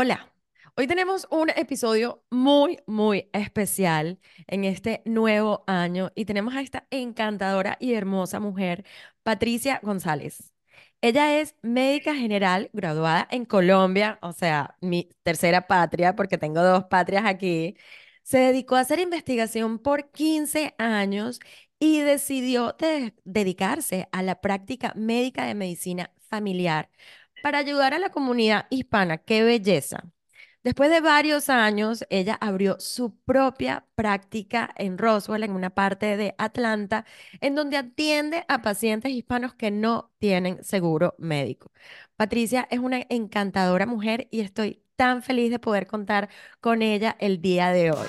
Hola, hoy tenemos un episodio muy, muy especial en este nuevo año y tenemos a esta encantadora y hermosa mujer, Patricia González. Ella es médica general graduada en Colombia, o sea, mi tercera patria, porque tengo dos patrias aquí. Se dedicó a hacer investigación por 15 años y decidió de- dedicarse a la práctica médica de medicina familiar para ayudar a la comunidad hispana. ¡Qué belleza! Después de varios años, ella abrió su propia práctica en Roswell, en una parte de Atlanta, en donde atiende a pacientes hispanos que no tienen seguro médico. Patricia es una encantadora mujer y estoy tan feliz de poder contar con ella el día de hoy.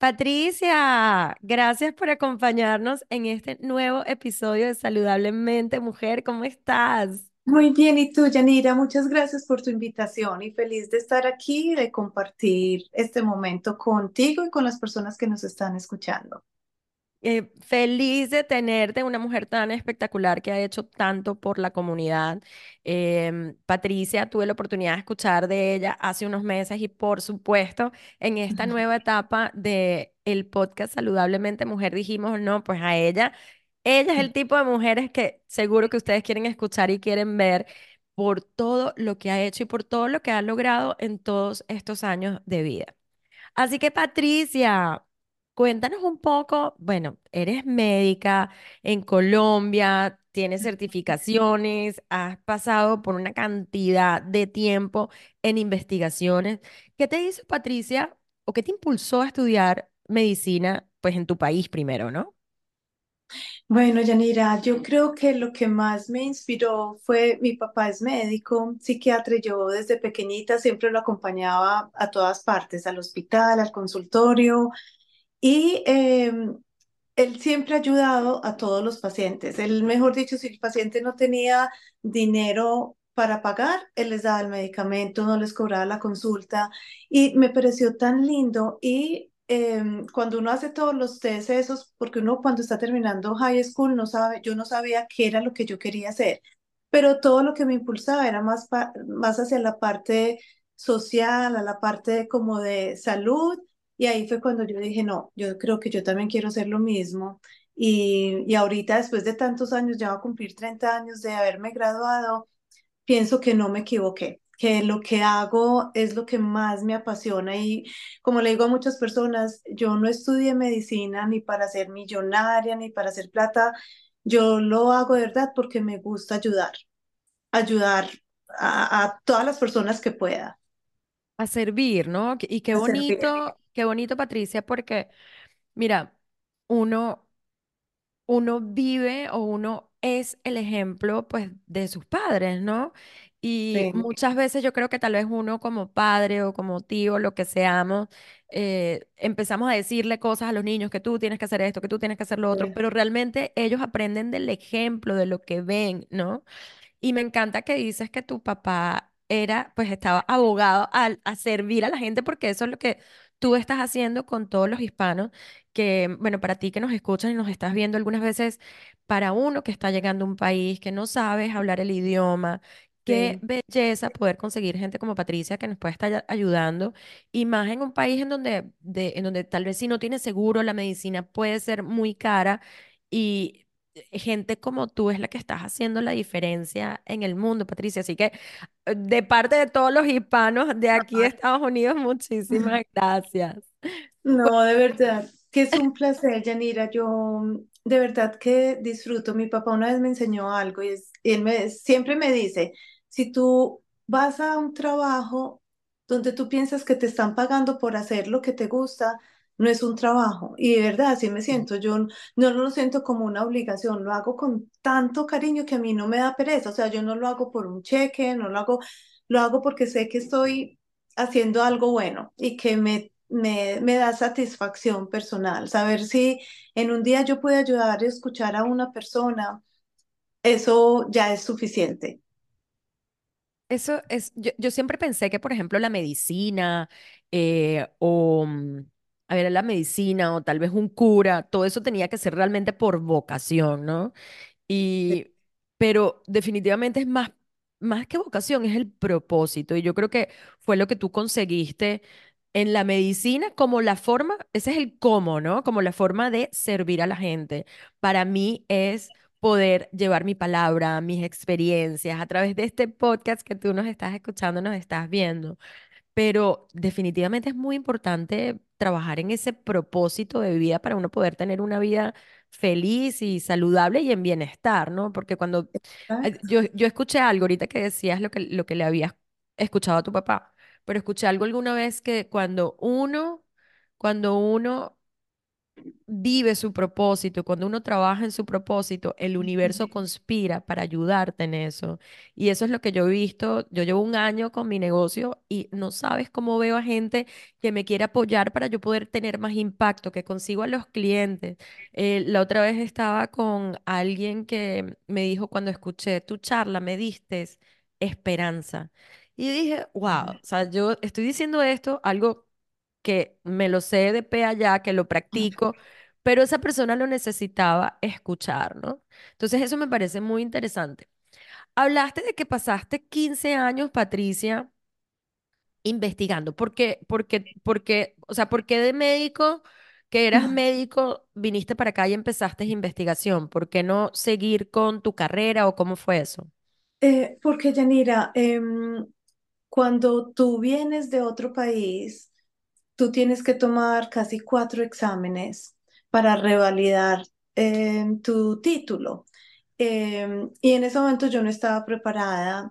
Patricia, gracias por acompañarnos en este nuevo episodio de Saludablemente Mujer. ¿Cómo estás? Muy bien, y tú, Yanira, muchas gracias por tu invitación y feliz de estar aquí y de compartir este momento contigo y con las personas que nos están escuchando. Eh, feliz de tenerte, una mujer tan espectacular que ha hecho tanto por la comunidad. Em, Patricia, tuve la oportunidad de escuchar de ella hace unos meses y por supuesto en esta nueva etapa de el podcast Saludablemente Mujer dijimos, no, pues a ella, ella es el tipo de mujeres que seguro que ustedes quieren escuchar y quieren ver por todo lo que ha hecho y por todo lo que ha logrado en todos estos años de vida. Así que Patricia, cuéntanos un poco, bueno, eres médica en Colombia, tienes certificaciones, has pasado por una cantidad de tiempo en investigaciones. ¿Qué te hizo Patricia o qué te impulsó a estudiar medicina, pues en tu país primero, ¿no? Bueno, Yanira, yo creo que lo que más me inspiró fue mi papá es médico, psiquiatra, y yo desde pequeñita siempre lo acompañaba a todas partes, al hospital, al consultorio, y em, él siempre ha ayudado a todos los pacientes. Él, mejor dicho, si el paciente no tenía dinero para pagar, él les daba el medicamento, no les cobraba la consulta. Y me pareció tan lindo. Y em, cuando uno hace todos los test esos, porque uno cuando está terminando high school no sabe, yo no sabía qué era lo que yo quería hacer, pero todo lo que me impulsaba era más, más hacia la parte social, a la parte como de salud y ahí fue cuando yo dije, no, yo creo que yo también quiero hacer lo mismo. Y, y ahorita, después de tantos años, ya va a cumplir 30 años de haberme graduado, pienso que no me equivoqué, que lo que hago es lo que más me apasiona. Y como le digo a muchas personas, yo no estudié medicina ni para ser millonaria, ni para hacer plata. Yo lo hago de verdad porque me gusta ayudar, ayudar a, a todas las personas que pueda A servir, ¿no? Y qué a servir. Qué bonito, Patricia, porque mira, uno uno vive o uno es el ejemplo, pues, de sus padres, ¿no? Y Sí, muchas veces yo creo que tal vez uno como padre o como tío, lo que seamos, eh, empezamos a decirle cosas a los niños, que tú tienes que hacer esto, que tú tienes que hacer lo otro, sí, pero realmente ellos aprenden del ejemplo, de lo que ven, ¿no? Y me encanta que dices que tu papá era, pues estaba abogado al- a, servir a la gente porque eso es lo que tú estás haciendo con todos los hispanos, que, bueno, para ti que nos escuchas y nos estás viendo algunas veces, para uno que está llegando a un país, que no sabes hablar el idioma, qué sí. belleza poder conseguir gente como Patricia que nos pueda estar ayudando, y más en un país en donde, de, en donde tal vez si no tienes seguro, la medicina puede ser muy cara. Y gente como tú es la que estás haciendo la diferencia en el mundo, Patricia. Así que eh, de parte de todos los hispanos de aquí de Estados Unidos, muchísimas gracias. No, de verdad, que es un placer, Yanira. Yo de verdad que disfruto. Mi papá una vez me enseñó algo y, es, y él me, siempre me dice, si tú vas a un trabajo donde tú piensas que te están pagando por hacer lo que te gusta, no es un trabajo. Y de verdad, así me siento. Yo no lo siento como una obligación, lo hago con tanto cariño que a mí no me da pereza. O sea, yo no lo hago por un cheque, no lo hago, lo hago porque sé que estoy haciendo algo bueno y que me, me, me da satisfacción personal. Saber si en un día yo puedo ayudar y escuchar a una persona, eso ya es suficiente. Eso es, yo, yo siempre pensé que, por ejemplo, la medicina eh, o, mm, a ver, la medicina o tal vez un cura, todo eso tenía que ser realmente por vocación, ¿no? Y, pero definitivamente es más, más que vocación, es el propósito. Y yo creo que fue lo que tú conseguiste en la medicina como la forma, ese es el cómo, ¿no? Como la forma de servir a la gente. Para mí es poder llevar mi palabra, mis experiencias a través de este podcast que tú nos estás escuchando, nos estás viendo pero definitivamente es muy importante trabajar en ese propósito de vida para uno poder tener una vida feliz y saludable y en bienestar, ¿no? Porque cuando yo, yo escuché algo ahorita que decías lo que, lo que le habías escuchado a tu papá, pero escuché algo alguna vez que cuando uno, cuando uno vive su propósito, cuando uno trabaja en su propósito, el universo conspira para ayudarte en eso. Y eso es lo que yo he visto. Yo llevo un año con mi negocio y no sabes cómo veo a gente que me quiere apoyar para yo poder tener más impacto, que consigo a los clientes. Eh, la otra vez estaba con alguien que me dijo cuando escuché tu charla, me diste esperanza. Y dije, wow, o sea, yo estoy diciendo esto, algo que me lo sé de pe allá, que lo practico, pero esa persona lo necesitaba escuchar, ¿no? Entonces eso me parece muy interesante. Hablaste de que pasaste 15 años, Patricia, investigando. ¿Por qué? Porque, porque, o sea, ¿por qué de médico, que eras médico, viniste para acá y empezaste investigación? ¿Por qué no seguir con tu carrera o cómo fue eso? Eh, porque, Yanira, em, cuando tú vienes de otro país, tú tienes que tomar casi cuatro exámenes para revalidar em, tu título. Em, y en ese momento yo no estaba preparada.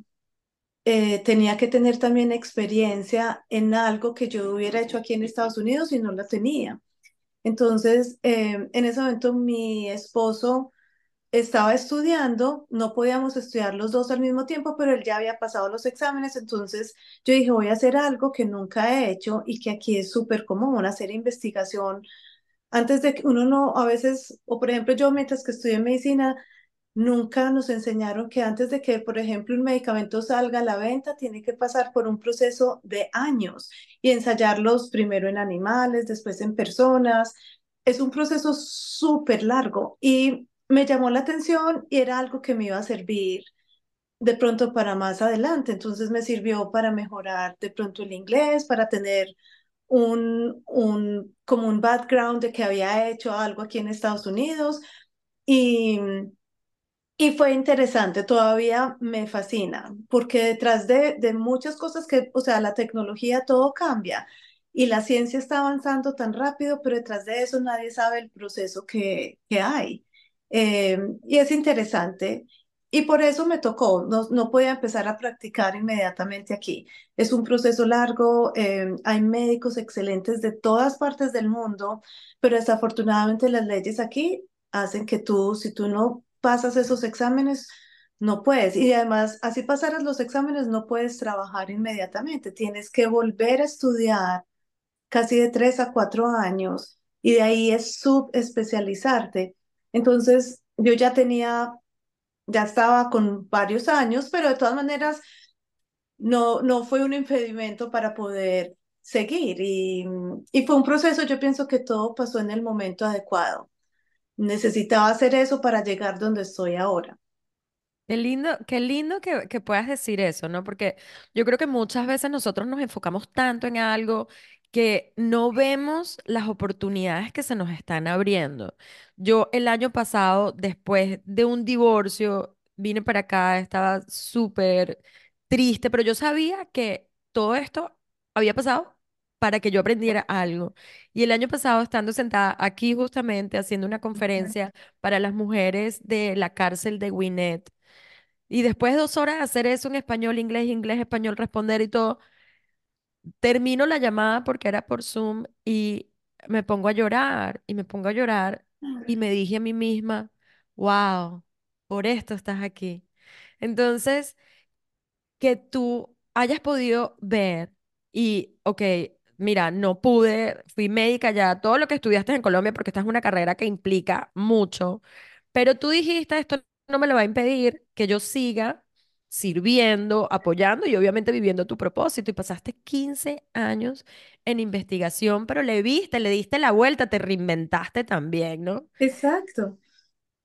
Eh, tenía que tener también experiencia en algo que yo hubiera hecho aquí en Estados Unidos y no la tenía. Entonces, em, en ese momento mi esposo estaba estudiando, no podíamos estudiar los dos al mismo tiempo, pero él ya había pasado los exámenes, entonces yo dije, voy a hacer algo que nunca he hecho y que aquí es súper común, hacer investigación antes de que uno no, a veces, o por ejemplo yo mientras que estudié medicina, nunca nos enseñaron que antes de que, por ejemplo, un medicamento salga a la venta, tiene que pasar por un proceso de años y ensayarlos primero en animales, después en personas. Es un proceso súper largo y me llamó la atención y era algo que me iba a servir de pronto para más adelante. Entonces me sirvió para mejorar de pronto el inglés, para tener un, un, como un background de que había hecho algo aquí en Estados Unidos y, y fue interesante, todavía me fascina, porque detrás de, de muchas cosas que, o sea, la tecnología todo cambia y la ciencia está avanzando tan rápido, pero detrás de eso nadie sabe el proceso que, que hay. Eh, y es interesante. Y por eso me tocó, no, no podía empezar a practicar inmediatamente aquí. Es un proceso largo, eh, hay médicos excelentes de todas partes del mundo, pero desafortunadamente las leyes aquí hacen que tú, si tú no pasas esos exámenes, no puedes. Y además, así pasaras los exámenes, no puedes trabajar inmediatamente. Tienes que volver a estudiar casi de tres a cuatro años y de ahí es subespecializarte. Entonces, yo ya tenía ya estaba con varios años, pero de todas maneras no, no fue un impedimento para poder seguir y, y fue un proceso, yo pienso que todo pasó en el momento adecuado. Necesitaba hacer eso para llegar donde estoy ahora. Qué lindo, qué lindo que, que puedas decir eso, ¿no? Porque yo creo que muchas veces nosotros nos enfocamos tanto en algo que no vemos las oportunidades que se nos están abriendo. Yo el año pasado, después de un divorcio, vine para acá, estaba súper triste, pero yo sabía que todo esto había pasado para que yo aprendiera algo. Y el año pasado, estando sentada aquí justamente haciendo una conferencia para las mujeres de la cárcel de Gwinnett, y después de dos horas de hacer eso en español, inglés, inglés, español, responder y todo, termino la llamada porque era por Zoom y me pongo a llorar y me pongo a llorar y me dije a mí misma, wow, por esto estás aquí. Entonces, que tú hayas podido ver y, ok, mira, no pude, fui médica ya, todo lo que estudiaste en Colombia, porque esta es una carrera que implica mucho, pero tú dijiste, esto no me lo va a impedir que yo siga sirviendo, apoyando y obviamente viviendo tu propósito. Y pasaste 15 años en investigación, pero le viste, le diste la vuelta, te reinventaste también, ¿no? Exacto.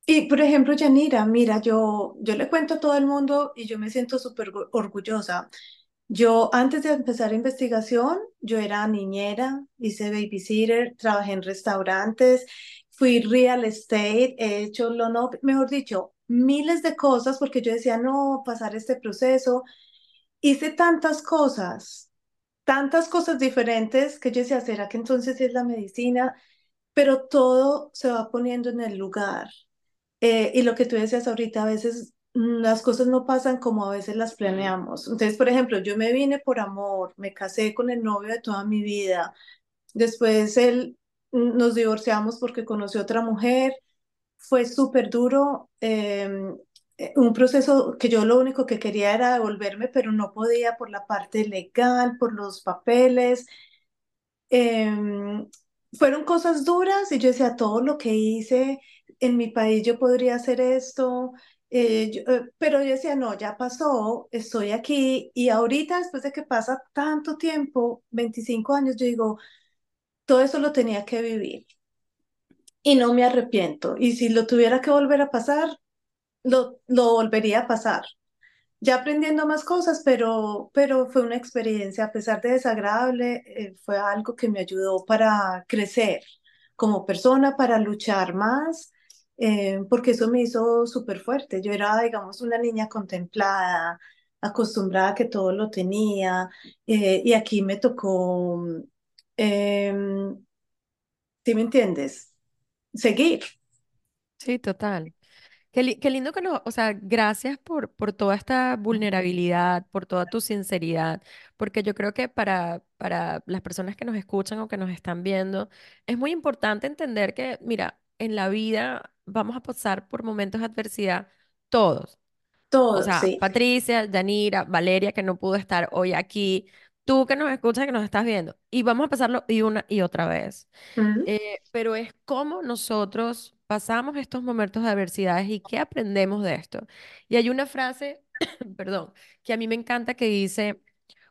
Y por ejemplo, Yanira, mira, yo, yo le cuento a todo el mundo y yo me siento súper orgullosa. Yo antes de empezar investigación, yo era niñera, hice babysitter, trabajé en restaurantes, fui real estate, he hecho lo no, mejor dicho, miles de cosas porque yo decía, no, pasar este proceso. Hice tantas cosas, tantas cosas diferentes que yo decía, ¿será que entonces es la medicina? Pero todo se va poniendo en el lugar. Eh, y lo que tú decías ahorita, a veces las cosas no pasan como a veces las planeamos. Entonces, por ejemplo, yo me vine por amor, me casé con el novio de toda mi vida. Después él mm, nos divorciamos porque conoció otra mujer. Fue súper duro. em, eh, un proceso que yo lo único que quería era devolverme, pero no podía por la parte legal, por los papeles. Em, fueron cosas duras y yo decía, todo lo que hice en mi país yo podría hacer esto, eh, eh, pero yo decía, no, ya pasó, estoy aquí y ahorita después de que pasa tanto tiempo, 25 años, yo digo, todo eso lo tenía que vivir y no me arrepiento y si lo tuviera que volver a pasar, lo, lo volvería a pasar ya aprendiendo más cosas, pero, pero fue una experiencia, a pesar de desagradable, eh, fue algo que me ayudó para crecer como persona, para luchar más, eh, porque eso me hizo súper fuerte. Yo era, digamos, una niña contemplada, acostumbrada a que todo lo tenía, eh, y aquí me tocó, eh, ¿sí me entiendes? Seguir. Sí, total. Qué, li- qué lindo que nos, o sea, gracias por, por toda esta vulnerabilidad, por toda tu sinceridad, porque yo creo que para, para las personas que nos escuchan o que nos están viendo, es muy importante entender que, mira, en la vida vamos a pasar por momentos de adversidad todos. O Todo, sea, sí. Patricia, Yanira, Valeria, que no pudo estar hoy aquí, tú que nos escuchas, que nos estás viendo, y vamos a pasarlo y una y otra vez. Eh, pero es cómo nosotros pasamos estos momentos de adversidades y qué aprendemos de esto. Y hay una frase, perdón, que a mí me encanta que dice,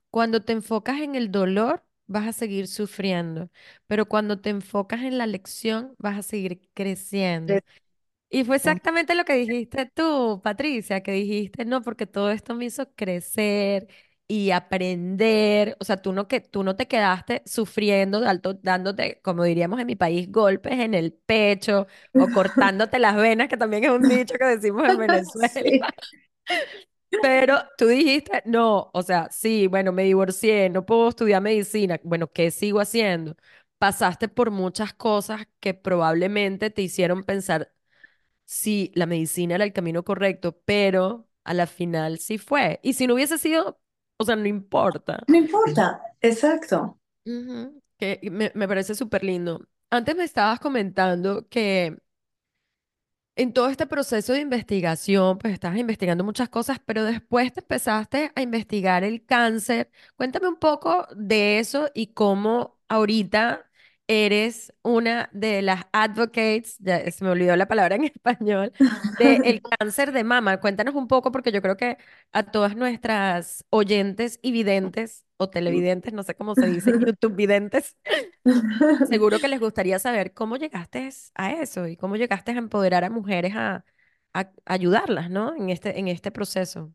cuando te enfocas en el dolor, vas a seguir sufriendo, pero cuando te enfocas en la lección, vas a seguir creciendo. Y fue exactamente lo que dijiste tú, Patricia, que dijiste, no, porque todo esto me hizo crecer y aprender. O sea, tú no, que, tú no te quedaste sufriendo, dándote, como diríamos en mi país, golpes en el pecho o cortándote las venas, que también es un dicho que decimos en Venezuela. Sí. Pero tú dijiste, no, o sea, sí, bueno, me divorcié, no puedo estudiar medicina. Bueno, ¿qué sigo haciendo? Pasaste por muchas cosas que probablemente te hicieron pensar si la medicina era el camino correcto, pero a la final sí fue. Y si no hubiese sido, o sea, no importa. No importa, exacto. Que me, me parece súper lindo. Antes me estabas comentando que en todo este proceso de investigación, pues estabas investigando muchas cosas, pero después te empezaste a investigar el cáncer. Cuéntame un poco de eso y cómo ahorita eres una de las advocates, ya se me olvidó la palabra en español, del cáncer de mama. Cuéntanos un poco porque yo creo que a todas nuestras oyentes y videntes o televidentes, no sé cómo se dice, YouTube videntes, Seguro que les gustaría saber cómo llegaste a eso y cómo llegaste a empoderar a mujeres a, a ayudarlas, ¿no? En este, en este proceso.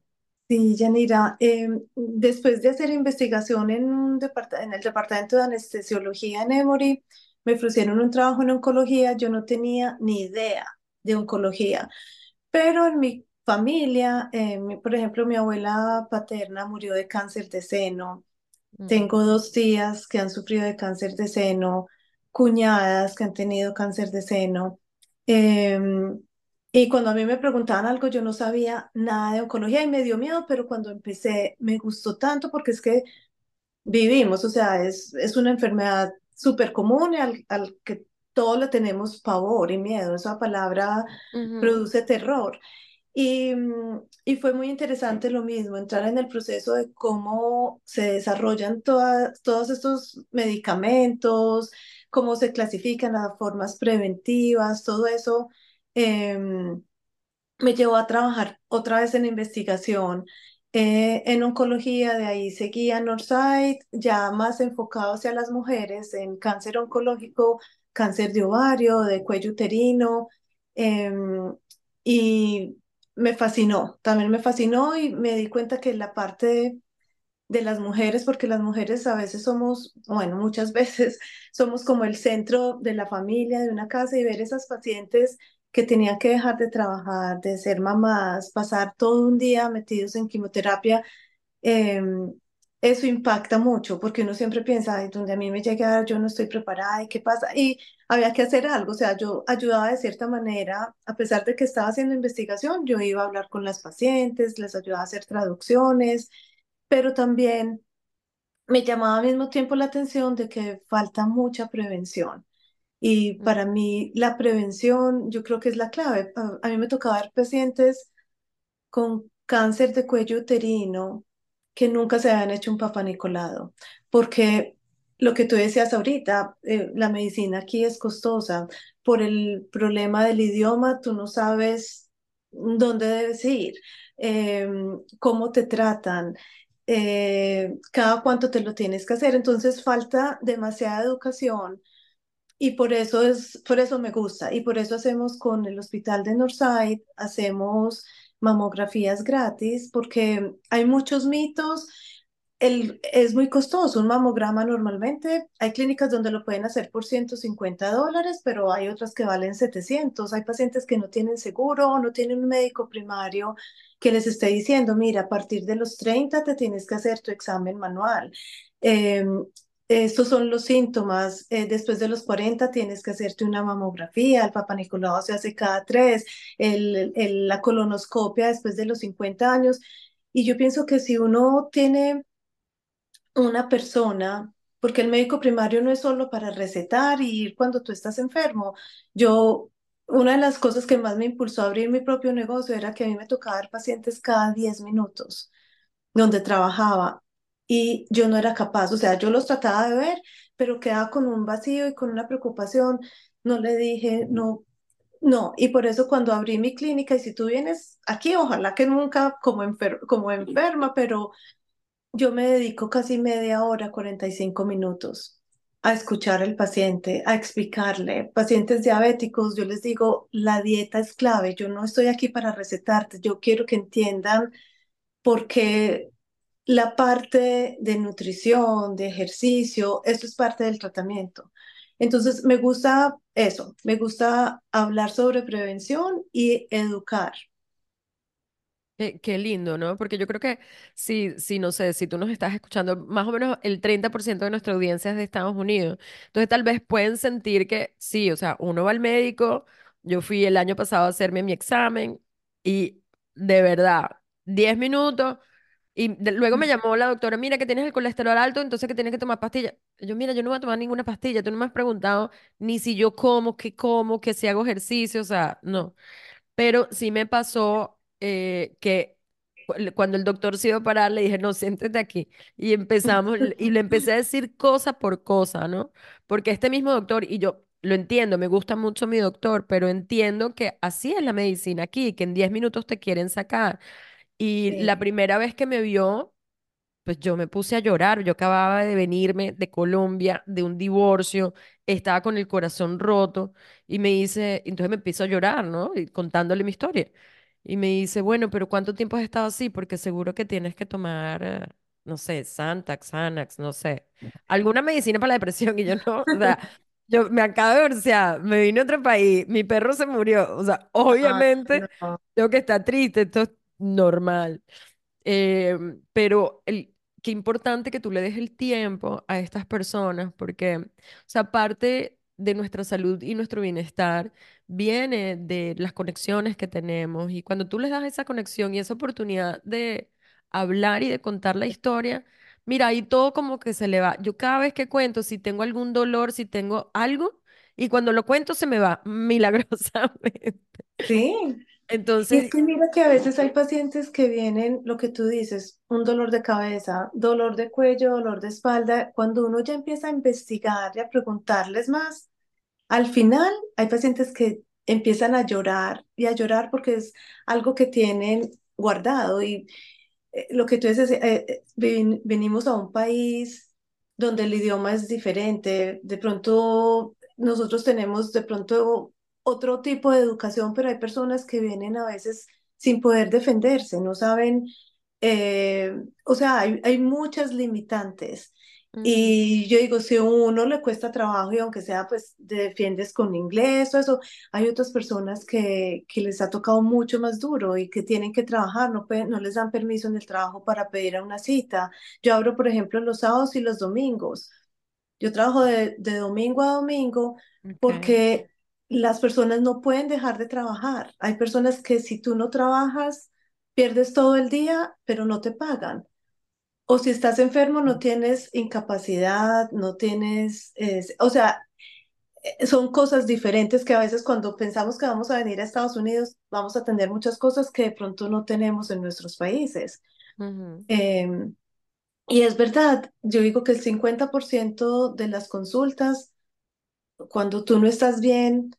Sí, Yanira, em, después de hacer investigación en, un departa- en el departamento de anestesiología en Emory, me ofrecieron un trabajo en oncología. Yo no tenía ni idea de oncología, pero en mi familia, eh, mi- por ejemplo, mi abuela paterna murió de cáncer de seno. Mm, Tengo dos tías que han sufrido de cáncer de seno, cuñadas que han tenido cáncer de seno. Em, y cuando a mí me preguntaban algo, yo no sabía nada de oncología y me dio miedo, pero cuando empecé me gustó tanto porque es que vivimos, o sea, es, es una enfermedad súper común y al, al que todos le tenemos pavor y miedo. Esa palabra ujú, produce terror. Y, mm, y fue muy interesante lo mismo, entrar en el proceso de cómo se desarrollan todas, todos estos medicamentos, cómo se clasifican las formas preventivas, todo eso. Em, me llevó a trabajar otra vez en investigación eh, en oncología, de ahí seguía Northside, ya más enfocado hacia las mujeres en cáncer oncológico, cáncer de ovario, de cuello uterino, em, y me fascinó, también me fascinó y me di cuenta que la parte de, de las mujeres, porque las mujeres a veces somos, bueno, muchas veces somos como el centro de la familia, de una casa y ver esas pacientes que tenían que dejar de trabajar, de ser mamás, pasar todo un día metidos en quimioterapia, em, eso impacta mucho porque uno siempre piensa, ay, donde a mí me llega, yo no estoy preparada, ¿y qué pasa? Y había que hacer algo, o sea, yo ayudaba de cierta manera, a pesar de que estaba haciendo investigación, yo iba a hablar con las pacientes, les ayudaba a hacer traducciones, pero también me llamaba al mismo tiempo la atención de que falta mucha prevención. Y Mm, para mí la prevención yo creo que es la clave. A, a mí me tocaba ver pacientes con cáncer de cuello uterino que nunca se habían hecho un papá Nicolado, porque lo que tú decías ahorita, eh, la medicina aquí es costosa. Por el problema del idioma, tú no sabes dónde debes ir, eh, cómo te tratan, eh, cada cuánto te lo tienes que hacer. Entonces falta demasiada educación y por eso es, por eso me gusta. Y por eso hacemos con el hospital de Northside, hacemos mamografías gratis, porque hay muchos mitos. El, es muy costoso un mamograma normalmente. Hay clínicas donde lo pueden hacer por 150 dólares, pero hay otras que valen 700. Hay pacientes que no tienen seguro o no tienen un médico primario que les esté diciendo, mira, a partir de los 30 te tienes que hacer tu examen manual. Eh, estos son los síntomas. Eh, después de los 40 tienes que hacerte una mamografía, el Papa Nicolau se hace cada tres, el, la colonoscopia después de los 50 años. Y yo pienso que si uno tiene una persona, porque el médico primario no es solo para recetar y ir cuando tú estás enfermo. Yo, una de las cosas que más me impulsó a abrir mi propio negocio era que a mí me tocaba ver pacientes cada 10 minutos donde trabajaba y yo no era capaz, o sea, yo los trataba de ver, pero quedaba con un vacío y con una preocupación. No le dije, no, no, y por eso cuando abrí mi clínica, y si tú vienes aquí, ojalá que nunca como, enfer como enferma, pero yo me dedico casi media hora, 45 minutos a escuchar al paciente, a explicarle. Pacientes diabéticos, yo les digo, la dieta es clave, yo no estoy aquí para recetarte, yo quiero que entiendan por qué la parte de nutrición, de ejercicio, eso es parte del tratamiento. Entonces, me gusta eso, me gusta hablar sobre prevención y educar. Qué, qué lindo, ¿no? Porque yo creo que si, si, no sé, si tú nos estás escuchando, más o menos el 30% de nuestra audiencia es de Estados Unidos. Entonces tal vez pueden sentir que sí, o sea, uno va al médico, yo fui el año pasado a hacerme mi examen y de verdad, 10 minutos y de- luego me llamó la doctora, mira que tienes el colesterol alto, entonces que tienes que tomar pastillas. Yo, mira, yo no voy a tomar ninguna pastilla, tú no me has preguntado ni si yo como, qué como, que si hago ejercicio, o sea, no. Pero sí me pasó eh, que cu- cuando el doctor se iba a parar, le dije, no, siéntate aquí. Y empezamos, y le empecé a decir cosa por cosa, ¿no? Porque este mismo doctor, y yo lo entiendo, me gusta mucho mi doctor, pero entiendo que así es la medicina aquí, que en 10 minutos te quieren sacar. Y Sí, la primera vez que me vio, pues yo me puse a llorar. Yo acababa de venirme de Colombia, de un divorcio, estaba con el corazón roto y me dice, entonces me empiezo a llorar, ¿no? Y contándole mi historia. Y me dice, bueno, pero ¿cuánto tiempo has estado así? Porque seguro que tienes que tomar, eh, no sé, Santax, Xanax, no sé, alguna medicina para la depresión. Y yo no, o sea, yo me acabo de divorciar, me vine a otro país, mi perro se murió. O sea, obviamente no. tengo que estar triste, esto es normal. Eh, pero el, qué importante que tú le des el tiempo a estas personas, porque, o sea, parte de nuestra salud y nuestro bienestar viene de las conexiones que tenemos. Y cuando tú les das esa conexión y esa oportunidad de hablar y de contar la historia, mira, ahí todo como que se le va. Yo cada vez que cuento, si tengo algún dolor, si tengo algo, y cuando lo cuento se me va milagrosamente. Sí, y es Entonces, que mira que a veces hay pacientes que vienen, lo que tú dices, un dolor de cabeza, dolor de cuello, dolor de espalda. Cuando uno ya empieza a investigar y a preguntarles más, al final hay pacientes que empiezan a llorar y a llorar porque es algo que tienen guardado y eh, lo que tú dices, eh, eh, ven- venimos a un país donde el idioma es diferente, de pronto nosotros tenemos de pronto otro tipo de educación, pero hay personas que vienen a veces sin poder defenderse, no saben, eh, o sea, hay, hay muchas limitantes. Ujú, Y yo digo, si a uno le cuesta trabajo y aunque sea, pues te defiendes con inglés o eso, hay otras personas que, que les ha tocado mucho más duro y que tienen que trabajar, no, pueden- no les dan permiso en el trabajo para pedir a una cita. Yo abro, por ejemplo, los sábados y los domingos. Yo trabajo de, de domingo a domingo ok, porque las personas no pueden dejar de trabajar. Hay personas que si tú no trabajas, pierdes todo el día, pero no te pagan. O si estás enfermo, no tienes incapacidad, no tienes, es- o sea, eh, son cosas diferentes que a veces cuando pensamos que vamos a venir a Estados Unidos, vamos a tener muchas cosas que de pronto no tenemos en nuestros países. Em, y es verdad, yo digo que el 50% de las consultas, cuando tú no estás bien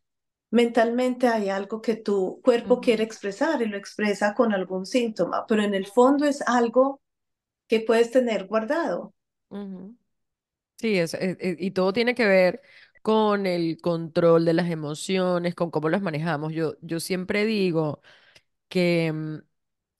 mentalmente, hay algo que tu cuerpo quiere expresar y lo expresa con algún síntoma, pero en el fondo es algo que puedes tener guardado. Sí, es, es- es- y todo tiene que ver con el control de las emociones, con cómo las manejamos. Yo, yo siempre digo que mm,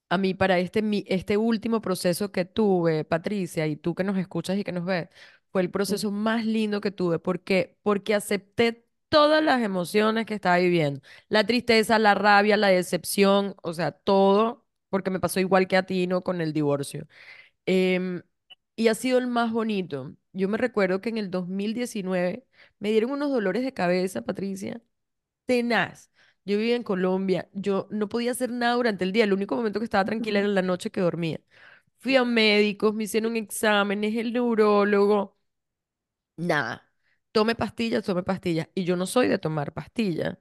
a mí para este, mi- este último proceso que tuve, Patricia, y tú que nos escuchas y que nos ves, fue el proceso más lindo que tuve. ¿Por qué? Porque acepté todas las emociones que estaba viviendo. La tristeza, la rabia, la decepción, o sea, todo, porque me pasó igual que a ti, ¿no? Con el divorcio. Em, y ha sido el más bonito. Yo me recuerdo que en el 2019 me dieron unos dolores de cabeza, Patricia, tenaz. Yo vivía en Colombia, yo no podía hacer nada durante el día, el único momento que estaba tranquila era la noche que dormía. Fui a médicos, me hicieron exámenes, el neurólogo, nada. Tome pastillas, tome pastillas. Y yo no soy de tomar pastillas.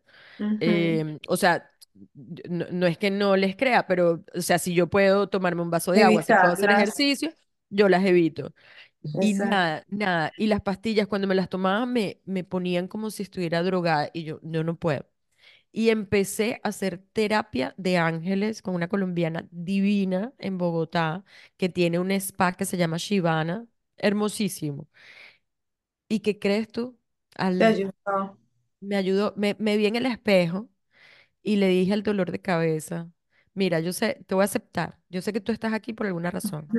Em, o sea, no, no es que no les crea, pero, o sea, si yo puedo tomarme un vaso de agua, si puedo hacer ejercicio, yo las evito. Y exacto. nada, nada. Y las pastillas, cuando me las tomaba, me, me ponían como si estuviera drogada y yo, yo no puedo. Y empecé a hacer terapia de ángeles con una colombiana divina en Bogotá, que tiene un spa que se llama Shivana, hermosísimo. ¿Y qué crees tú? Te Al, ayuda. me ayudó, me, me vi en el espejo y le dije al dolor de cabeza, mira, yo sé, te voy a aceptar, yo sé que tú estás aquí por alguna razón.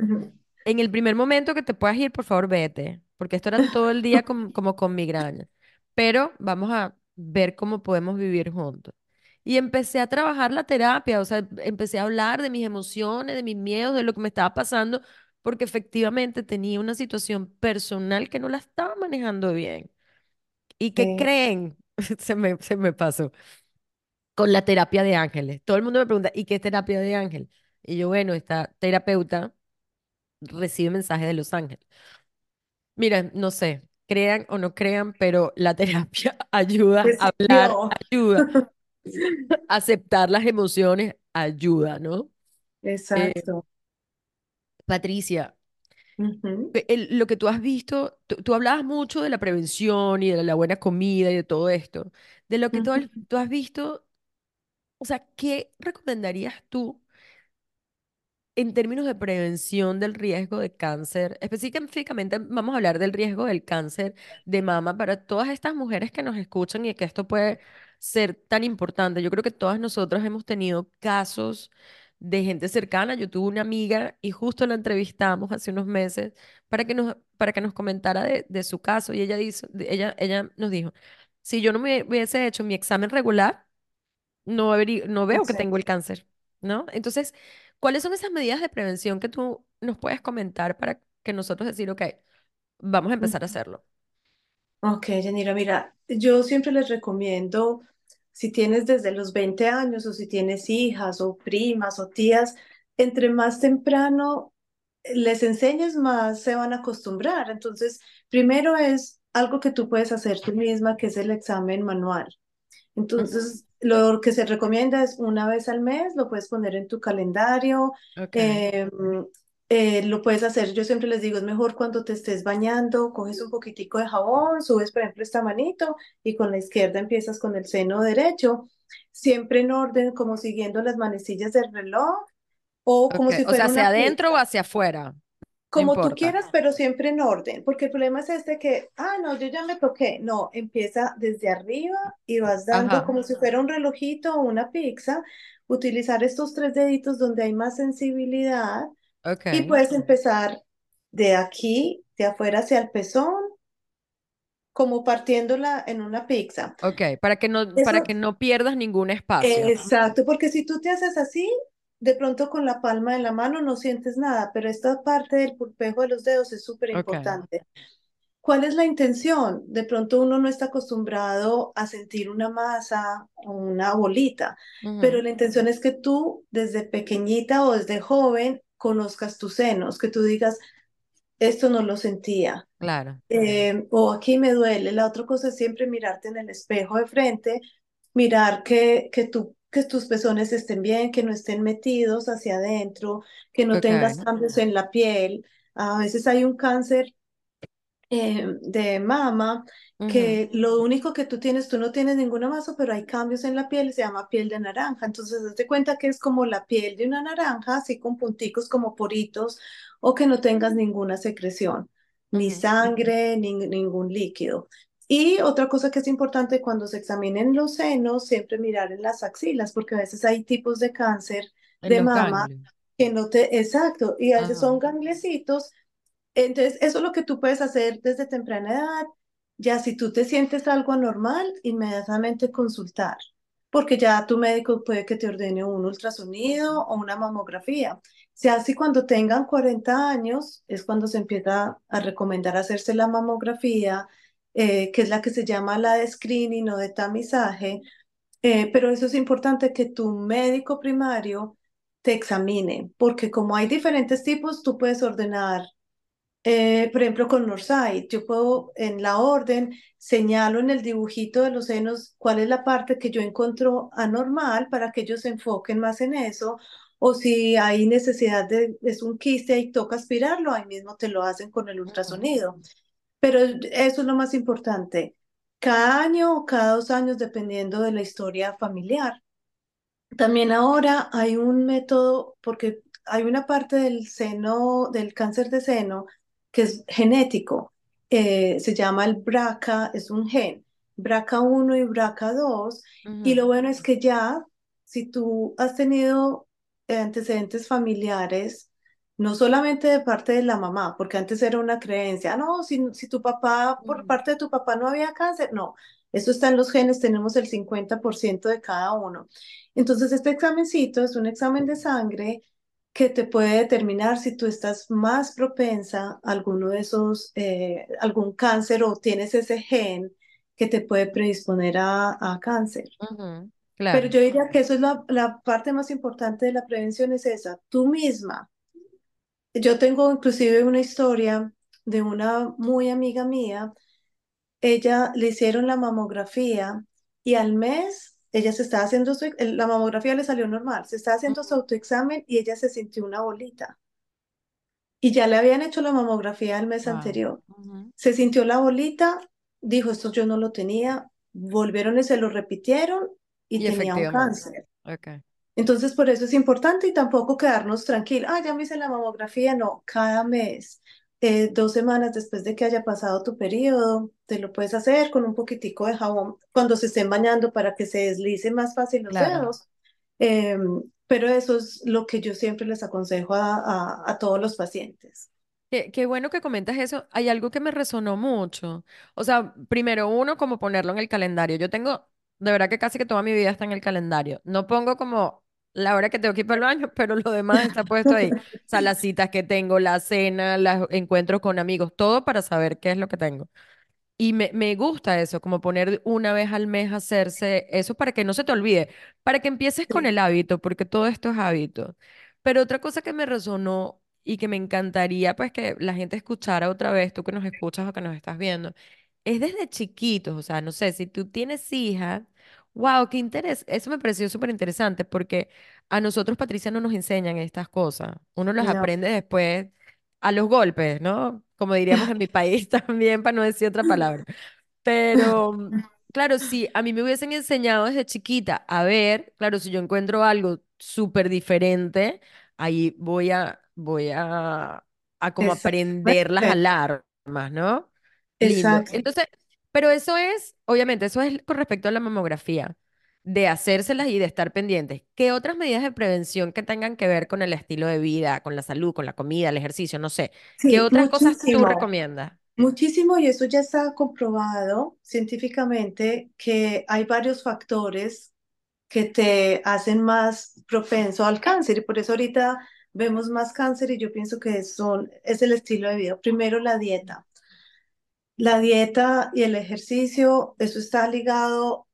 En el primer momento que te puedas ir, por favor, vete, porque esto era todo el día com- como con migraña. Pero vamos a ver cómo podemos vivir juntos. Y empecé a trabajar la terapia, o sea, empecé a hablar de mis emociones, de mis miedos, de lo que me estaba pasando, porque efectivamente tenía una situación personal que no la estaba manejando bien. ¿Y qué Sí. creen? Se me, se me pasó con la terapia de ángeles. Todo el mundo me pregunta, ¿y qué es terapia de ángel? Y yo, bueno, esta terapeuta recibe mensajes de los ángeles. Miren, no sé, crean o no crean, pero la terapia ayuda a hablar, ayuda aceptar las emociones, ayuda, ¿no? Eh, Exacto. Patricia, el- lo que tú has visto, tú, hablabas mucho de la prevención y de la buena comida y de todo esto. De lo que tú, tú has visto, o sea, ¿qué recomendarías tú? En términos de prevención del riesgo de cáncer, específicamente vamos a hablar del riesgo del cáncer de mama para todas estas mujeres que nos escuchan y que esto puede ser tan importante. Yo creo que todas nosotras hemos tenido casos de gente cercana. Yo tuve una amiga y justo la entrevistamos hace unos meses para que nos, para que nos comentara de, de su caso y ella, dice, ella, ella nos dijo, si yo no me hubiese hecho mi examen regular, no, averi- no veo que tengo el cáncer, ¿no? Entonces, ¿cuáles son esas medidas de prevención que tú nos puedes comentar para que nosotros decir, ok, vamos a empezar a hacerlo? Ok, Yanira, mira, yo siempre les recomiendo, si tienes desde los 20 años o si tienes hijas o primas o tías, entre más temprano les enseñes más, se van a acostumbrar. Entonces, primero es algo que tú puedes hacer tú misma, que es el examen manual. Entonces, lo que se recomienda es una vez al mes, lo puedes poner en tu calendario, Ok, eh, eh, lo puedes hacer, yo siempre les digo, es mejor cuando te estés bañando, coges un poquitico de jabón, subes, por ejemplo, esta manito y con la izquierda empiezas con el seno derecho siempre en orden, como siguiendo las manecillas del reloj o como si o sea, fuera hacia adentro o hacia afuera, no Como tú importa. quieras, pero siempre en orden, porque el problema es este que, ah, no, yo ya me toqué. No, empieza desde arriba y vas dando Ajá, como si fuera un relojito o una pizza, utilizar estos tres deditos donde hay más sensibilidad y ok, puedes empezar de aquí, de afuera hacia el pezón, como partiéndola en una pizza. ok, para que no, para que no pierdas ningún espacio. exacto, porque si tú te haces así, de pronto con la palma de la mano no sientes nada, pero esta parte del pulpejo de los dedos es súper importante. ¿Cuál es la intención? De pronto uno no está acostumbrado a sentir una masa o una bolita, pero la intención es que tú desde pequeñita o desde joven conozcas tus senos, que tú digas, esto no lo sentía, claro, eh, o aquí me duele. La otra cosa es siempre mirarte en el espejo de frente, mirar que, que, que tus pezones estén bien, que no estén metidos hacia adentro, que no tengas cambios en la piel. A veces hay un cáncer eh, de mama, ujú, que lo único que tú tienes, tú no tienes ninguna masa, pero hay cambios en la piel se llama piel de naranja. Entonces, hazte cuenta que es como la piel de una naranja, así con punticos como poritos, o que no tengas ninguna secreción, ni ujú, sangre, ni ningún líquido. Y otra cosa que es importante cuando se examinen los senos, siempre mirar en las axilas, porque a veces hay tipos de cáncer En de mama ganglios. que no te, exacto, y a veces Ajá, son ganglecitos entonces, eso es lo que tú puedes hacer desde temprana edad. Ya si tú te sientes algo anormal, inmediatamente consultar, porque ya tu médico puede que te ordene un ultrasonido o una mamografía. Si así cuando tengan 40 años es cuando se empieza a recomendar hacerse la mamografía, eh, que es la que se llama la de screening o de tamizaje, eh, pero eso es importante que tu médico primario te examine, porque como hay diferentes tipos, tú puedes ordenar eh, por ejemplo, con Northside, yo puedo en la orden señalo en el dibujito de los senos cuál es la parte que yo encuentro anormal para que ellos se enfoquen más en eso. O si hay necesidad de, es un quiste y toca aspirarlo, ahí mismo te lo hacen con el ultrasonido. Pero eso es lo más importante. Cada año o cada dos años, dependiendo de la historia familiar. También ahora hay un método, porque hay una parte del seno, del cáncer de seno, que es genético. Eh, se llama el BRCA, es un gen, BRCA uno y BRCA dos Y ujú, lo bueno es que ya, si tú has tenido antecedentes familiares, no solamente de parte de la mamá, porque antes era una creencia, "Ah, no, si, si tu papá, por parte de tu papá no había cáncer, no, eso está en los genes, tenemos el 50% de cada uno. Entonces, este examencito es un examen de sangre que te puede determinar si tú estás más propensa a alguno de esos, eh, algún cáncer o tienes ese gen que te puede predisponer a, a cáncer. ujú, Pero Claro. yo diría que eso es la, la parte más importante de la prevención, es esa, tú misma. Yo tengo inclusive una historia de una muy amiga mía ella le hicieron la mamografía y al mes ella se estaba haciendo su, la mamografía le salió normal, se estaba haciendo su autoexamen y ella se sintió una bolita. Y ya le habían hecho la mamografía el mes Wow. anterior. ujú, Se sintió la bolita, dijo, esto yo no lo tenía, volvieron y se lo repitieron y Y tenía un cáncer. Ok. Entonces, por eso es importante y tampoco quedarnos tranquilos. Ah, ya me hice la mamografía. No, cada mes, eh, dos semanas después de que haya pasado tu periodo, te lo puedes hacer con un poquitico de jabón cuando se estén bañando para que se deslicen más fácil los Claro. dedos. Em, pero eso es lo que yo siempre les aconsejo a, a, a todos los pacientes. Qué, qué bueno que comentas eso. Hay algo que me resonó mucho. O sea, primero uno, como ponerlo en el calendario. Yo tengo, de verdad que casi que toda mi vida está en el calendario. No pongo como la hora que tengo que ir para el baño, pero lo demás está puesto ahí. O sea, las citas que tengo, la cena, los encuentros con amigos, todo para saber qué es lo que tengo. Y me, me gusta eso, como poner una vez al mes hacerse eso para que no se te olvide, para que empieces con el hábito, porque todo esto es hábito. Pero otra cosa que me resonó y que me encantaría pues que la gente escuchara otra vez, tú que nos escuchas o que nos estás viendo, es desde chiquitos, o sea, no sé, si tú tienes hija, wow, qué interés, eso me pareció súper interesante porque a nosotros, Patricia, no nos enseñan estas cosas, uno las no. aprende después a los golpes, ¿no? Como diríamos en mi país también, para no decir otra palabra. Pero, claro, si a mí me hubiesen enseñado desde chiquita a ver, claro, si yo encuentro algo súper diferente, ahí voy a, voy a, a como aprender las Exactamente. alarmas, ¿no? Lindo. Exacto. Entonces, pero eso es, obviamente, eso es con respecto a la mamografía, de hacérselas y de estar pendientes. ¿Qué otras medidas de prevención que tengan que ver con el estilo de vida, con la salud, con la comida, el ejercicio, no sé? ¿Qué Sí, otras cosas tú muchísimo. recomiendas? Muchísimo, y eso ya está comprobado científicamente que hay varios factores que te hacen más propenso al cáncer y por eso ahorita vemos más cáncer y yo pienso que son, es el estilo de vida. Primero, la dieta. La dieta y el ejercicio, eso está ligado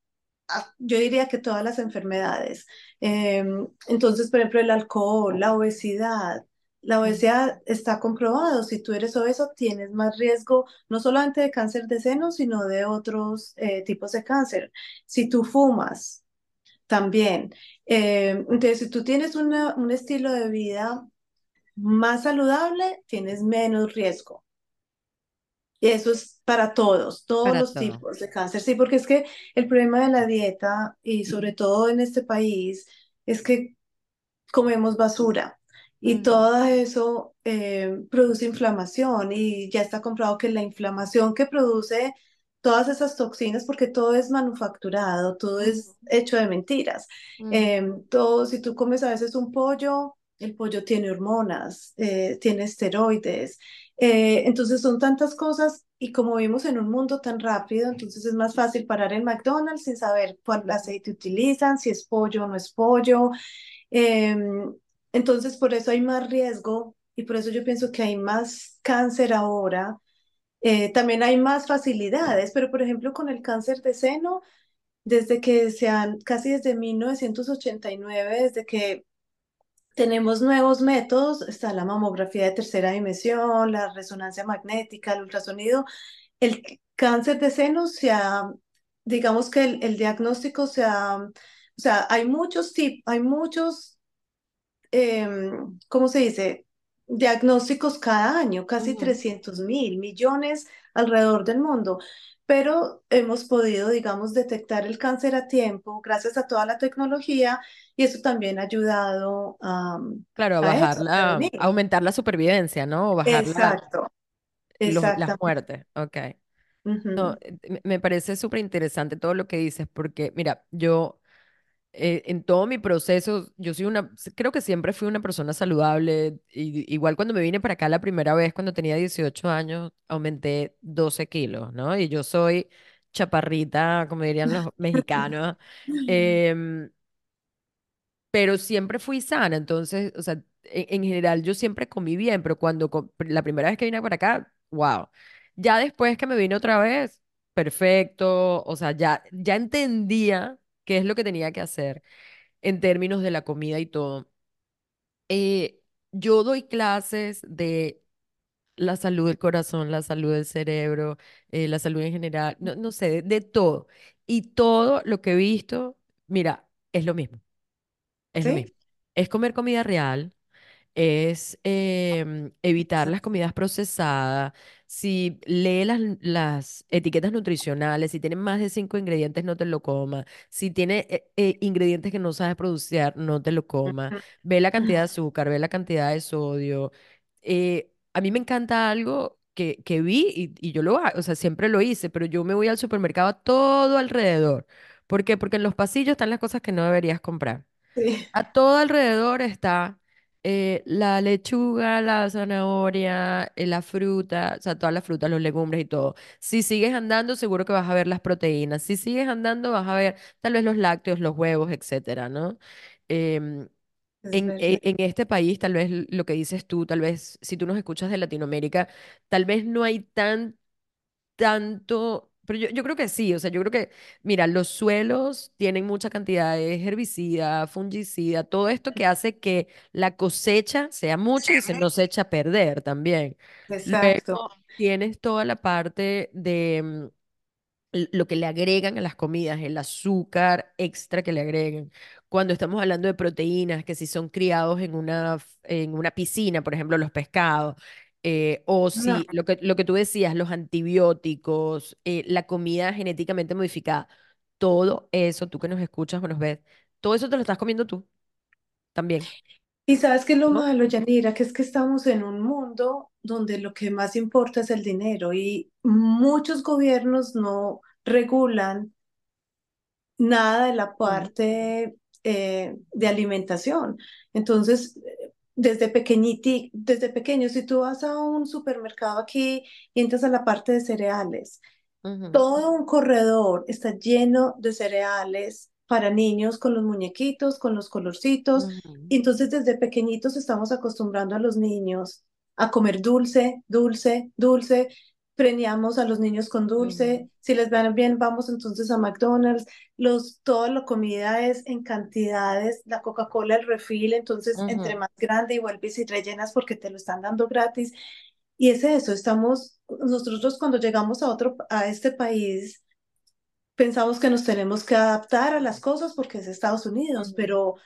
a, yo diría que todas las enfermedades. Eh, entonces, por ejemplo, el alcohol, la obesidad. La obesidad está comprobado. Si tú eres obeso, tienes más riesgo no solamente de cáncer de seno, sino de otros eh, tipos de cáncer. Si tú fumas, también. Eh, entonces, si tú tienes una- un estilo de vida más saludable, tienes menos riesgo. Y eso es para todos, todos Para los tipos de cáncer. Sí, porque es que el problema de la dieta, y sobre todo en este país, es que comemos basura y Mm, todo eso eh, produce inflamación y ya está comprobado que la inflamación que produce todas esas toxinas, porque todo es manufacturado, todo es hecho de mentiras. ujú. Eh, todo, si tú comes a veces un pollo, el pollo tiene hormonas, eh, tiene esteroides, eh, entonces son tantas cosas y como vivimos en un mundo tan rápido, entonces es más fácil parar en McDonald's sin saber cuál aceite utilizan, si es pollo o no es pollo. Eh, entonces, por eso hay más riesgo y por eso yo pienso que hay más cáncer ahora. Eh, también hay más facilidades, pero por ejemplo, con el cáncer de seno, desde que se han, casi desde 1989, desde que tenemos nuevos métodos, está la mamografía de tercera dimensión, la resonancia magnética, el ultrasonido, el cáncer de seno se ha, digamos que el, diagnóstico se ha, o sea, hay muchos tipos, hay muchos eh, ¿cómo se dice? Diagnósticos cada año, casi Ujú. trescientos mil millones alrededor del mundo, pero hemos podido, digamos, detectar el cáncer a tiempo gracias a toda la tecnología y eso también ha ayudado a, Claro, a bajar la, aumentar la supervivencia, ¿no? O bajar la, Exacto, los- las muertes. Ok. No, eh, me me parece súper interesante todo lo que dices, porque mira, yo eh, en todo mi proceso, yo soy una, creo que siempre fui una persona saludable. Y, igual cuando me vine para acá la primera vez, cuando tenía 18 años, aumenté 12 kilos, ¿no? Y yo soy chaparrita, como dirían los mexicanos. em, pero siempre fui sana, entonces, o sea, en, en general yo siempre comí bien, pero cuando la primera vez que vine para acá, wow. Ya después que me vine otra vez, perfecto, o sea, ya, ya entendía qué es lo que tenía que hacer en términos de la comida y todo. Eh, yo doy clases de la salud del corazón, la salud del cerebro, eh, la salud en general, no, no sé, de, de todo. Y todo lo que he visto, mira, es lo mismo, es lo mismo. Es comer comida real es em, evitar las comidas procesadas. Si lee las, las etiquetas nutricionales, si tiene más de cinco ingredientes, no te lo comas. Si tiene eh, eh, ingredientes que no sabes producir, no te lo comas. Ve la cantidad de azúcar, ve la cantidad de sodio. Eh, a mí me encanta algo que, que vi y, y yo lo hago, o sea, siempre lo hice, pero yo me voy al supermercado a todo alrededor. ¿Por qué? Porque en los pasillos están las cosas que no deberías comprar. Sí, A todo alrededor está eh, la lechuga, la zanahoria, eh, la fruta, o sea, todas las frutas, los legumbres y todo. Si sigues andando, seguro que vas a ver las proteínas. Si sigues andando, vas a ver tal vez los lácteos, los huevos, etcétera, ¿no? Em, en, e- en este país, tal vez lo que dices tú, tal vez si tú nos escuchas de Latinoamérica, tal vez no hay tan tanto, pero yo, yo creo que sí, o sea, yo creo que, mira, los suelos tienen mucha cantidad de herbicida, fungicida, todo esto que hace que la cosecha sea mucha y se nos echa a perder también. Exacto. Luego tienes toda la parte de mm, lo que le agregan a las comidas, el azúcar extra que le agregan. Cuando estamos hablando de proteínas, que si son criados en una, en una piscina, por ejemplo, los pescados. Eh, o No. si lo que, lo que tú decías, los antibióticos, eh, la comida genéticamente modificada, todo eso, tú que nos escuchas o nos ves, todo eso te lo estás comiendo tú también, Y sabes qué es lo ¿no? malo, Yanira, que es que estamos en un mundo donde lo que más importa es el dinero y muchos gobiernos no regulan nada de la parte eh, de alimentación. Entonces, desde pequeñiti, desde pequeño, si tú vas a un supermercado aquí y entras a la parte de cereales, todo un corredor está lleno de cereales para niños con los muñequitos, con los colorcitos. entonces desde pequeñitos estamos acostumbrando a los niños a comer dulce, dulce, dulce. Premiamos a los niños con dulce. Si les van bien, vamos entonces a McDonald's. Los, toda la comida es en cantidades. La Coca-Cola, el refil, entonces entre más grande y vuelves y rellenas porque te lo están dando gratis. Y es eso, estamos, nosotros cuando llegamos a otro, a este país, pensamos que nos tenemos que adaptar a las cosas porque es Estados Unidos, pero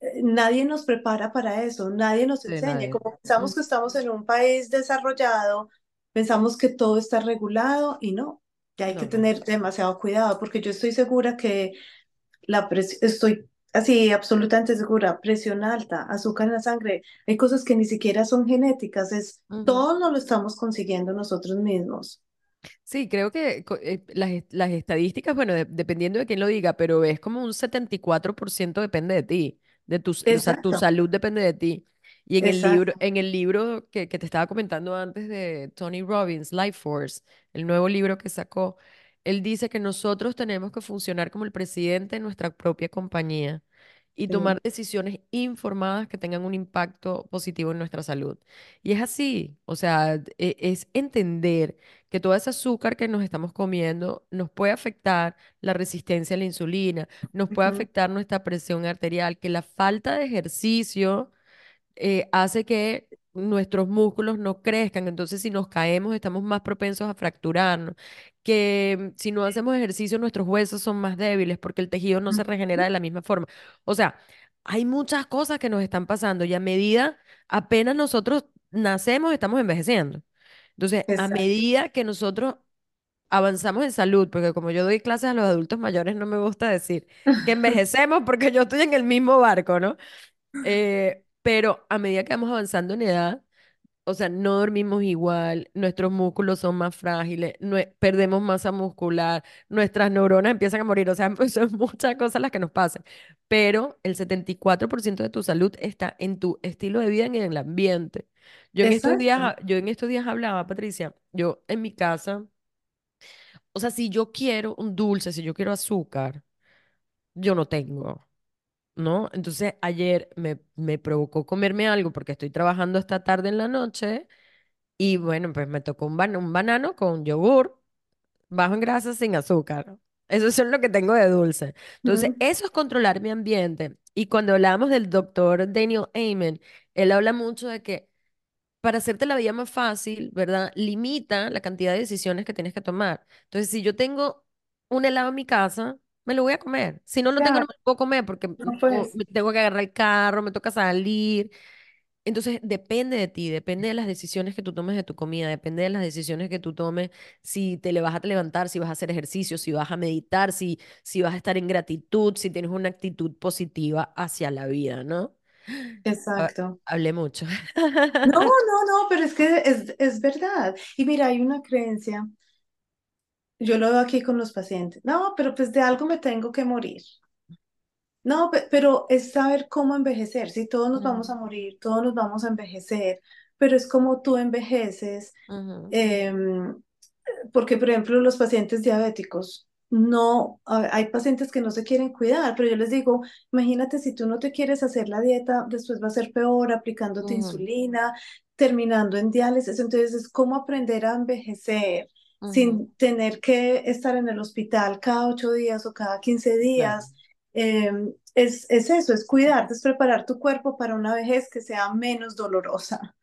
eh, nadie nos prepara para eso, nadie nos enseña. nadie. Como pensamos Mm, que estamos en un país desarrollado, pensamos que todo está regulado y no, que hay que No, no. tener demasiado cuidado porque yo estoy segura que la estoy así absolutamente segura, presión alta, azúcar en la sangre, hay cosas que ni siquiera son genéticas, es Ujú. todo no lo estamos consiguiendo nosotros mismos. Sí, creo que eh, las, las estadísticas, bueno, de- dependiendo de quién lo diga, pero es como un 74% depende de ti, de tu, o sea, tu salud depende de ti. Y en el libro, en el libro que, que te estaba comentando antes de Tony Robbins, Life Force, el nuevo libro que sacó, él dice que nosotros tenemos que funcionar como el presidente de nuestra propia compañía y tomar Sí. decisiones informadas que tengan un impacto positivo en nuestra salud. Y es así, o sea, e- es entender que todo ese azúcar que nos estamos comiendo nos puede afectar la resistencia a la insulina, nos puede afectar nuestra presión arterial, que la falta de ejercicio eh, hace que nuestros músculos no crezcan. Entonces, si nos caemos, estamos más propensos a fracturarnos. Que si no hacemos ejercicio, nuestros huesos son más débiles porque el tejido no se regenera de la misma forma. O sea, hay muchas cosas que nos están pasando y a medida, apenas nosotros nacemos, estamos envejeciendo. Entonces, a Exacto. medida que nosotros avanzamos en salud, porque como yo doy clases a los adultos mayores, no me gusta decir que envejecemos porque yo estoy en el mismo barco, ¿no? Eh, pero a medida que vamos avanzando en edad, o sea, no dormimos igual, nuestros músculos son más frágiles, nue- perdemos masa muscular, nuestras neuronas empiezan a morir, o sea, son muchas cosas las que nos pasan, pero el 74% de tu salud está en tu estilo de vida y en el ambiente. Yo en estos días, yo en estos días hablaba, Patricia, yo en mi casa, o sea, si yo quiero un dulce, si yo quiero azúcar, yo no tengo. ¿No? Entonces ayer me, me provocó comerme algo porque estoy trabajando esta tarde en la noche y bueno, pues me tocó un, ban- un banano con yogur, bajo en grasa, sin azúcar. Eso es lo que tengo de dulce. Entonces, eso es controlar mi ambiente. Y cuando hablamos del doctor Daniel Amen, él habla mucho de que para hacerte la vida más fácil, ¿verdad? Limita la cantidad de decisiones que tienes que tomar. Entonces, si yo tengo un helado en mi casa, me lo voy a comer. Si no lo tengo, no me lo puedo comer porque no pues, me tengo que agarrar el carro, me toca salir. Entonces, depende de ti, depende de las decisiones que tú tomes de tu comida, depende de las decisiones que tú tomes, si te le vas a levantar, si vas a hacer ejercicio, si vas a meditar, si, si vas a estar en gratitud, si tienes una actitud positiva hacia la vida, ¿no? Ha- exacto. Hablé mucho. No, no, no, pero es que es, es verdad. Y mira, hay una creencia, yo lo veo aquí con los pacientes. No, pero pues de algo me tengo que morir. No, pe- pero es saber cómo envejecer. Si todos nos vamos a morir, todos nos vamos a envejecer, pero es como tú envejeces. ujú, em, Porque, por ejemplo, los pacientes diabéticos, no, hay pacientes que no se quieren cuidar, pero yo les digo, imagínate si tú no te quieres hacer la dieta, después va a ser peor, aplicándote insulina, terminando en diálisis. Entonces, es como aprender a envejecer ujú. sin tener que estar en el hospital cada ocho días o cada quince Claro. días. Eh, es, es eso, es cuidarte, es preparar tu cuerpo para una vejez que sea menos dolorosa.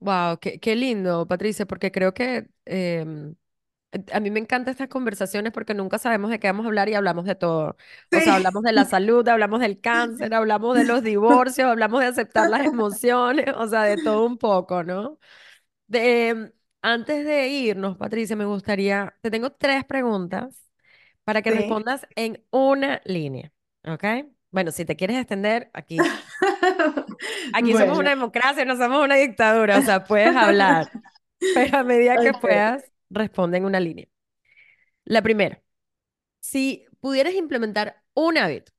Wow, qué, qué lindo, Patricia, porque creo que em, Eh, A mí me encantan estas conversaciones porque nunca sabemos de qué vamos a hablar y hablamos de todo. O sea, Sí. hablamos de la salud, hablamos del cáncer, hablamos de los divorcios, hablamos de aceptar las emociones, o sea, de todo un poco, ¿no? De, antes de irnos, Patricia, me gustaría, te tengo tres preguntas para que Sí. respondas en una línea, ¿ok? Bueno, si te quieres extender, aquí, aquí somos Bueno, una democracia, no somos una dictadura, o sea, puedes hablar, pero a medida que puedas, responde en una línea. La primera, si pudieras implementar un hábito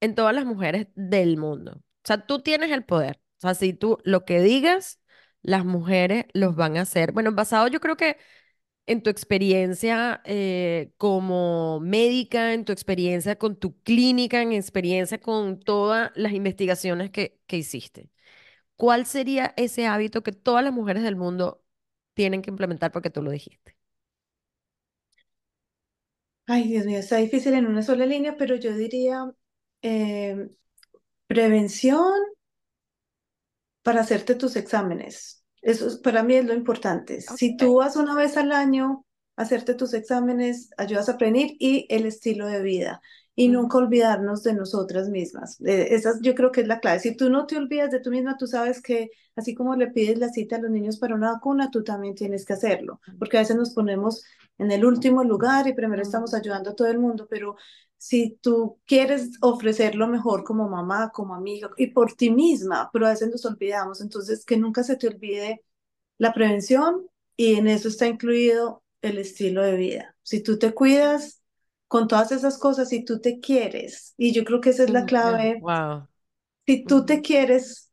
en todas las mujeres del mundo, o sea, tú tienes el poder, o sea, si tú lo que digas, las mujeres los van a hacer. Bueno, basado yo creo que en tu experiencia eh, como médica, en tu experiencia con tu clínica, en experiencia con todas las investigaciones que, que hiciste. ¿Cuál sería ese hábito que todas las mujeres del mundo tienen que implementar porque tú lo dijiste? Ay, Dios mío, está difícil en una sola línea, pero yo diría eh, prevención para hacerte tus exámenes. Eso es- para mí es lo importante. Si tú vas una vez al año a hacerte tus exámenes, ayudas a prevenir y el estilo de vida. Y nunca olvidarnos de nosotras mismas. Eh, esa yo creo que es la clave. Si tú no te olvidas de tú misma, tú sabes que así como le pides la cita a los niños para una vacuna, tú también tienes que hacerlo. Porque a veces nos ponemos en el último lugar y primero estamos ayudando a todo el mundo, pero si tú quieres ofrecer lo mejor como mamá, como amiga y por ti misma, pero a veces nos olvidamos, entonces que nunca se te olvide la prevención y en eso está incluido el estilo de vida. Si tú te cuidas con todas esas cosas, si tú te quieres, y yo creo que esa es la eh, clave, Wow. si tú te quieres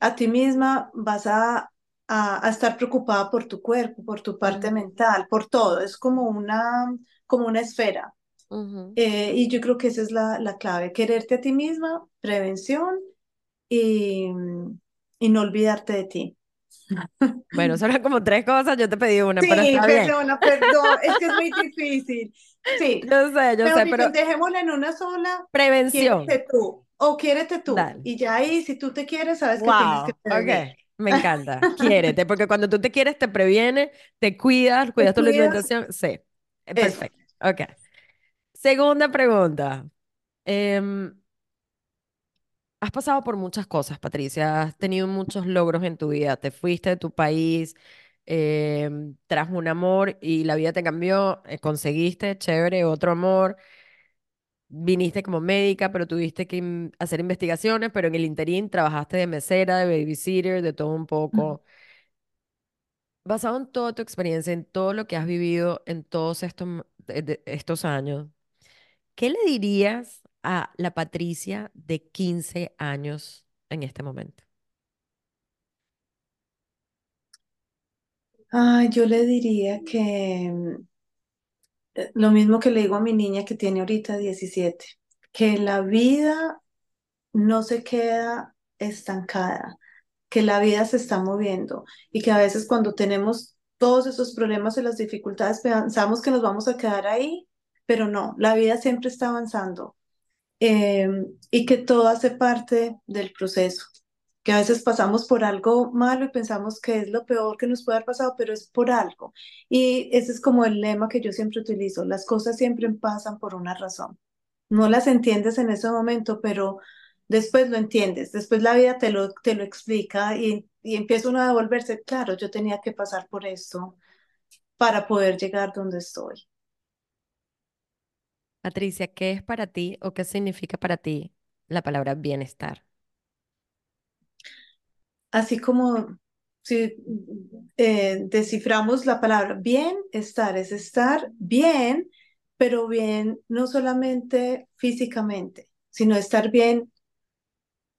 a ti misma, vas a, a, a estar preocupada por tu cuerpo, por tu parte mental, por todo, es como una, como una esfera. Ujú. Eh, y yo creo que esa es la, la clave, quererte a ti misma, prevención y, y no olvidarte de ti. Bueno, son como tres cosas, yo te pedí una, pero Sí, está bien. perdona, perdón, es que es muy difícil. Sí, Yo sé, yo mejor sé, pero dejémosla en una sola, prevención. quiérete tú o quiérete tú. Dale. Y ya ahí, si tú te quieres, sabes que tienes que Wow, prevenir. ok, me encanta. Quiérete, porque cuando tú te quieres, te previene, te cuidas, Te cuidas tu cuidas, alimentación. Sí, eh, eso. perfecto. Ok. Segunda pregunta. Em, has pasado por muchas cosas, Patricia. Has tenido muchos logros en tu vida. Te fuiste de tu país em, tras un amor y la vida te cambió. eh, conseguiste, chévere, otro amor. Viniste como médica, pero tuviste que in- hacer investigaciones, pero en el interín trabajaste de mesera, de babysitter, de todo un poco. Basado en toda tu experiencia, en todo lo que has vivido en todos estos, m- de- de- estos años, ¿qué le dirías a la Patricia de 15 años en este momento? Ah, yo le diría que eh, lo mismo que le digo a mi niña que tiene ahorita 17, que la vida no se queda estancada, que la vida se está moviendo y que a veces cuando tenemos todos esos problemas y las dificultades pensamos que nos vamos a quedar ahí, pero no, la vida siempre está avanzando eh, y que todo hace parte del proceso. Que a veces pasamos por algo malo y pensamos que es lo peor que nos puede haber pasado, pero es por algo. Y ese es como el lema que yo siempre utilizo. Las cosas siempre pasan por una razón. No las entiendes en ese momento, pero después lo entiendes. Después la vida te lo, te lo explica y, y empieza uno a devolverse. Claro, yo tenía que pasar por esto para poder llegar donde estoy. Patricia, ¿qué es para ti o qué significa para ti la palabra bienestar? Así como si eh, desciframos la palabra bien, estar es estar bien, pero bien no solamente físicamente, sino estar bien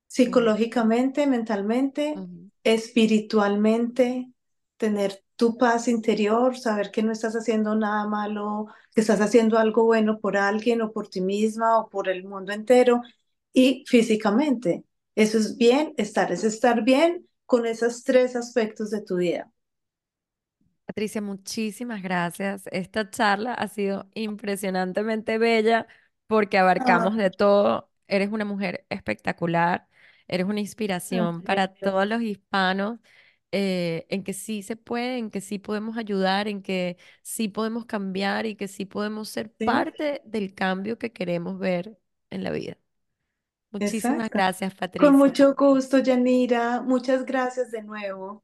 psicológicamente, mentalmente, espiritualmente, tener tu paz interior, saber que no estás haciendo nada malo, que estás haciendo algo bueno por alguien o por ti misma o por el mundo entero, y físicamente. Eso es bien estar, es estar bien con esos tres aspectos de tu vida. Patricia, muchísimas gracias. Esta charla ha sido impresionantemente bella porque abarcamos Ah, de todo. Eres una mujer espectacular, eres una inspiración qué para todos los hispanos eh, en que sí se puede, en que sí podemos ayudar, en que sí podemos cambiar y que sí podemos ser parte del cambio que queremos ver en la vida. Muchísimas gracias, Patricia. Con mucho gusto, Yanira. Muchas gracias de nuevo.